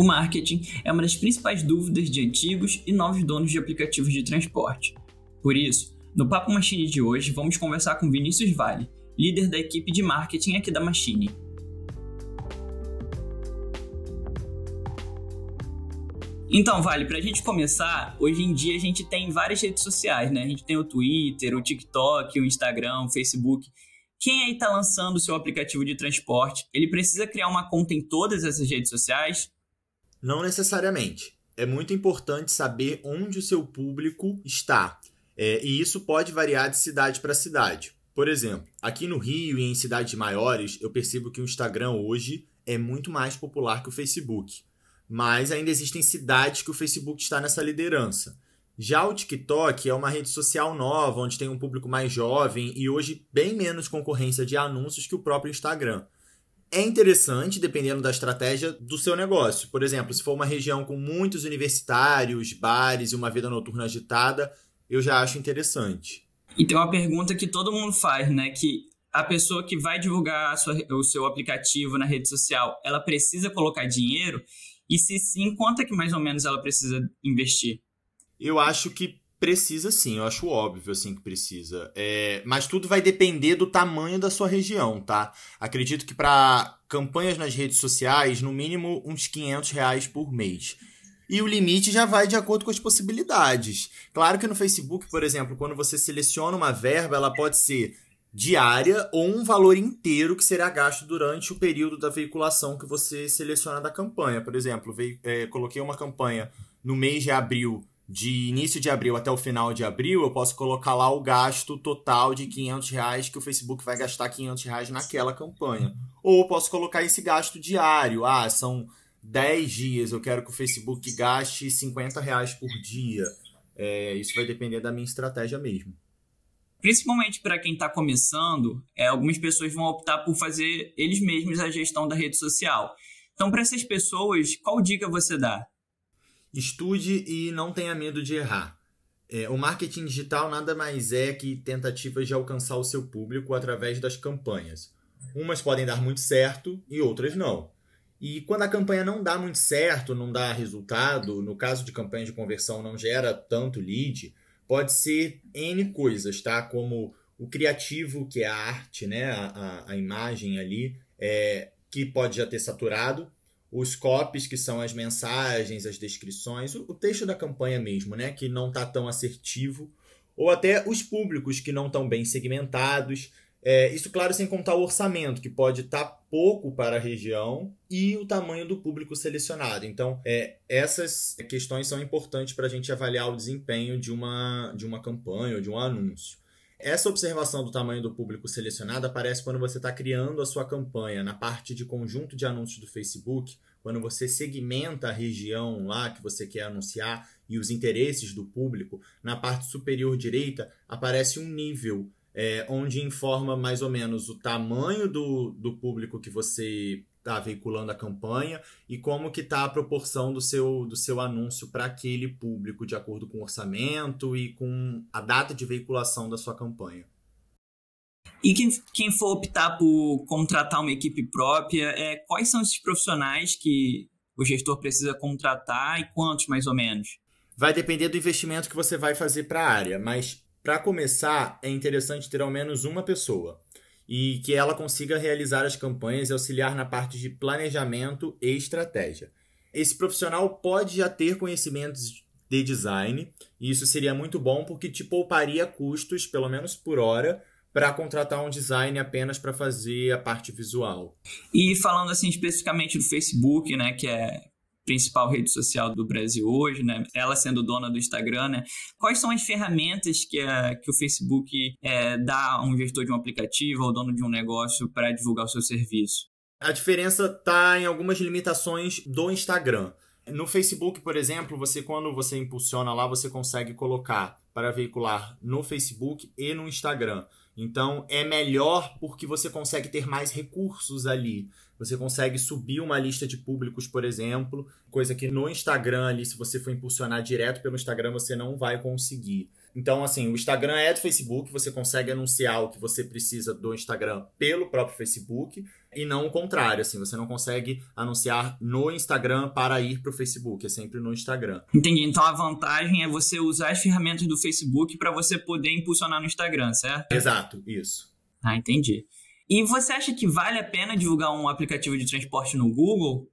O marketing é uma das principais dúvidas de antigos e novos donos de aplicativos de transporte. Por isso, no Papo Machine de hoje, vamos conversar com Vinícius Vale, líder da equipe de marketing aqui da Machine. Então, Vale, para a gente começar, hoje em dia a gente tem várias redes sociais, né? A gente tem o Twitter, o TikTok, o Instagram, o Facebook. Quem aí está lançando o seu aplicativo de transporte, ele precisa criar uma conta em todas essas redes sociais? Não necessariamente. É muito importante saber onde o seu público está. É, e isso pode variar de cidade para cidade. Por exemplo, aqui no Rio e em cidades maiores, eu percebo que o Instagram hoje é muito mais popular que o Facebook mas ainda existem cidades que o Facebook está nessa liderança. Já o TikTok é uma rede social nova, onde tem um público mais jovem e hoje bem menos concorrência de anúncios que o próprio Instagram. É interessante dependendo da estratégia do seu negócio. Por exemplo, se for uma região com muitos universitários, bares e uma vida noturna agitada, eu já acho interessante. E tem uma pergunta que todo mundo faz, né? Que a pessoa que vai divulgar sua, o seu aplicativo na rede social, ela precisa colocar dinheiro? E se sim, quanto é que mais ou menos ela precisa investir? Eu acho que precisa sim, eu acho óbvio assim que precisa. É, mas tudo vai depender do tamanho da sua região, tá? Acredito que para campanhas nas redes sociais, no mínimo uns 500 reais por mês. E o limite já vai de acordo com as possibilidades. Claro que no Facebook, por exemplo, quando você seleciona uma verba, ela pode ser diária ou um valor inteiro que será gasto durante o período da veiculação que você seleciona da campanha. Por exemplo, veio, é, coloquei uma campanha no mês de abril, de início de abril até o final de abril, eu posso colocar lá o gasto total de 500 reais que o Facebook vai gastar 500 reais naquela campanha. Ou eu posso colocar esse gasto diário. Ah, são 10 dias, eu quero que o Facebook gaste 50 reais por dia. É, isso vai depender da minha estratégia mesmo principalmente para quem está começando, é, algumas pessoas vão optar por fazer eles mesmos a gestão da rede social. Então, para essas pessoas, qual dica você dá? Estude e não tenha medo de errar. É, o marketing digital nada mais é que tentativas de alcançar o seu público através das campanhas. Umas podem dar muito certo e outras não. E quando a campanha não dá muito certo, não dá resultado, no caso de campanha de conversão não gera tanto lead, pode ser N coisas, tá? Como o criativo, que é a arte, né? A, a, a imagem ali, é, que pode já ter saturado. Os copies, que são as mensagens, as descrições, o, texto da campanha mesmo, né? Que não está tão assertivo. Ou até os públicos que não estão bem segmentados. É, isso, claro, sem contar o orçamento, que pode estar tá pouco para a região e o tamanho do público selecionado. Então, é, essas questões são importantes para a gente avaliar o desempenho de uma, de uma campanha ou de um anúncio. Essa observação do tamanho do público selecionado aparece quando você está criando a sua campanha na parte de conjunto de anúncios do Facebook, quando você segmenta a região lá que você quer anunciar e os interesses do público. Na parte superior direita aparece um nível é, onde informa mais ou menos o tamanho do, do público que você está veiculando a campanha e como que está a proporção do seu, do seu anúncio para aquele público, de acordo com o orçamento e com a data de veiculação da sua campanha. E quem, quem for optar por contratar uma equipe própria, é, quais são esses profissionais que o gestor precisa contratar e quantos mais ou menos? Vai depender do investimento que você vai fazer para a área, mas para começar, é interessante ter ao menos uma pessoa e que ela consiga realizar as campanhas e auxiliar na parte de planejamento e estratégia. Esse profissional pode já ter conhecimentos de design, e isso seria muito bom porque te pouparia custos, pelo menos por hora, para contratar um design apenas para fazer a parte visual. E falando assim especificamente do Facebook, né, que é principal rede social do Brasil hoje, né? Ela sendo dona do Instagram, né? Quais são as ferramentas que, a, que o Facebook é, dá a um gestor de um aplicativo ou dono de um negócio para divulgar o seu serviço? A diferença está em algumas limitações do Instagram. No Facebook, por exemplo, você quando você impulsiona lá, você consegue colocar para veicular no Facebook e no Instagram. Então é melhor porque você consegue ter mais recursos ali. Você consegue subir uma lista de públicos, por exemplo, coisa que no Instagram ali, se você for impulsionar direto pelo Instagram, você não vai conseguir. Então, assim, o Instagram é do Facebook, você consegue anunciar o que você precisa do Instagram pelo próprio Facebook e não o contrário, assim, você não consegue anunciar no Instagram para ir para o Facebook, é sempre no Instagram. Entendi. Então a vantagem é você usar as ferramentas do Facebook para você poder impulsionar no Instagram, certo? Exato, isso. Ah, entendi. E você acha que vale a pena divulgar um aplicativo de transporte no Google?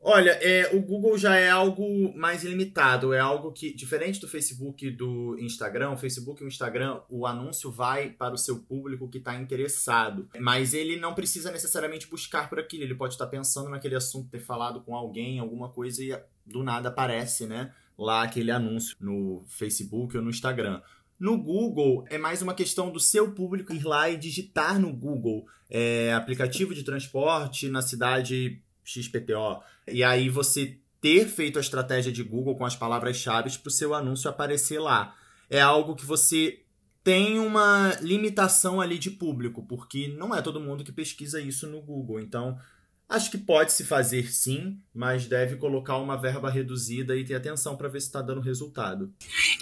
Olha, é, o Google já é algo mais limitado, é algo que, diferente do Facebook e do Instagram, o Facebook e o Instagram, o anúncio vai para o seu público que está interessado. Mas ele não precisa necessariamente buscar por aquilo, ele pode estar pensando naquele assunto, ter falado com alguém, alguma coisa, e do nada aparece, né? Lá aquele anúncio no Facebook ou no Instagram. No Google, é mais uma questão do seu público ir lá e digitar no Google é, aplicativo de transporte na cidade XPTO. E aí você ter feito a estratégia de Google com as palavras-chave para o seu anúncio aparecer lá. É algo que você tem uma limitação ali de público, porque não é todo mundo que pesquisa isso no Google. Então, Acho que pode se fazer sim, mas deve colocar uma verba reduzida e ter atenção para ver se está dando resultado.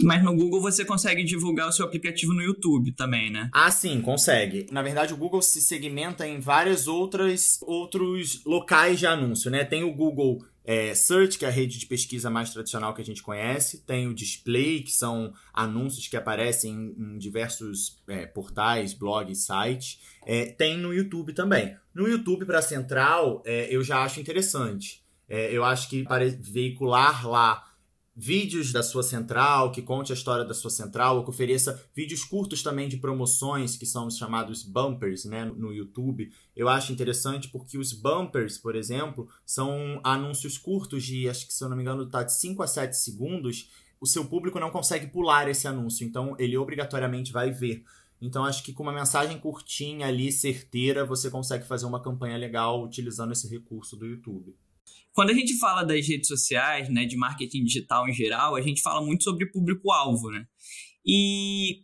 Mas no Google você consegue divulgar o seu aplicativo no YouTube também, né? Ah, sim, consegue. Na verdade, o Google se segmenta em várias outras outros locais de anúncio, né? Tem o Google é, Search, que é a rede de pesquisa mais tradicional que a gente conhece, tem o Display, que são anúncios que aparecem em, em diversos é, portais, blogs, sites, é, tem no YouTube também. No YouTube para Central, é, eu já acho interessante. É, eu acho que para veicular lá vídeos da sua central, que conte a história da sua central, ou que ofereça vídeos curtos também de promoções, que são os chamados bumpers, né, no YouTube. Eu acho interessante porque os bumpers, por exemplo, são anúncios curtos de, acho que se eu não me engano, tá de 5 a 7 segundos. O seu público não consegue pular esse anúncio, então ele obrigatoriamente vai ver. Então acho que com uma mensagem curtinha ali, certeira, você consegue fazer uma campanha legal utilizando esse recurso do YouTube. Quando a gente fala das redes sociais, né, de marketing digital em geral, a gente fala muito sobre público-alvo, né? E,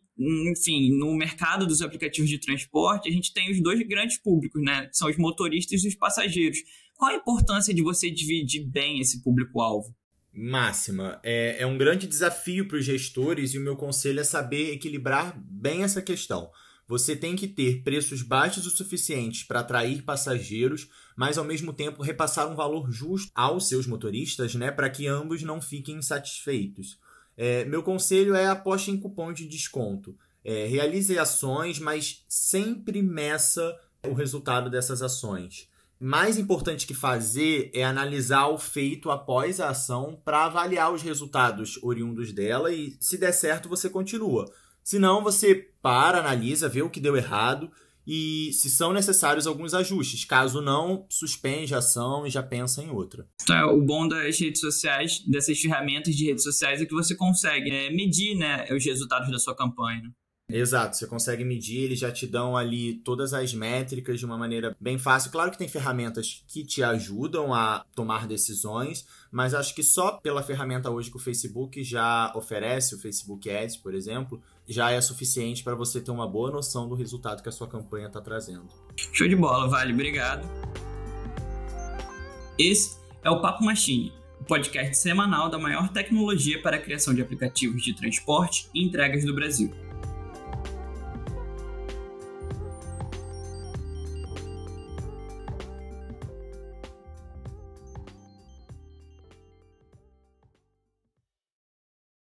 enfim, no mercado dos aplicativos de transporte, a gente tem os dois grandes públicos, né? São os motoristas e os passageiros. Qual a importância de você dividir bem esse público-alvo? Máxima. É, é um grande desafio para os gestores e o meu conselho é saber equilibrar bem essa questão. Você tem que ter preços baixos o suficiente para atrair passageiros, mas ao mesmo tempo repassar um valor justo aos seus motoristas, né, para que ambos não fiquem insatisfeitos. É, meu conselho é aposte em cupom de desconto. É, realize ações, mas sempre meça o resultado dessas ações. Mais importante que fazer é analisar o feito após a ação para avaliar os resultados oriundos dela e, se der certo, você continua. Se não, você para, analisa, vê o que deu errado e se são necessários alguns ajustes. Caso não, suspende a ação e já pensa em outra. Então, o bom das redes sociais, dessas ferramentas de redes sociais, é que você consegue é, medir né, os resultados da sua campanha. Exato, você consegue medir, eles já te dão ali todas as métricas de uma maneira bem fácil. Claro que tem ferramentas que te ajudam a tomar decisões, mas acho que só pela ferramenta hoje que o Facebook já oferece, o Facebook Ads, por exemplo, já é suficiente para você ter uma boa noção do resultado que a sua campanha está trazendo. Show de bola, Vale, obrigado. Esse é o Papo Machine, o podcast semanal da maior tecnologia para a criação de aplicativos de transporte e entregas do Brasil.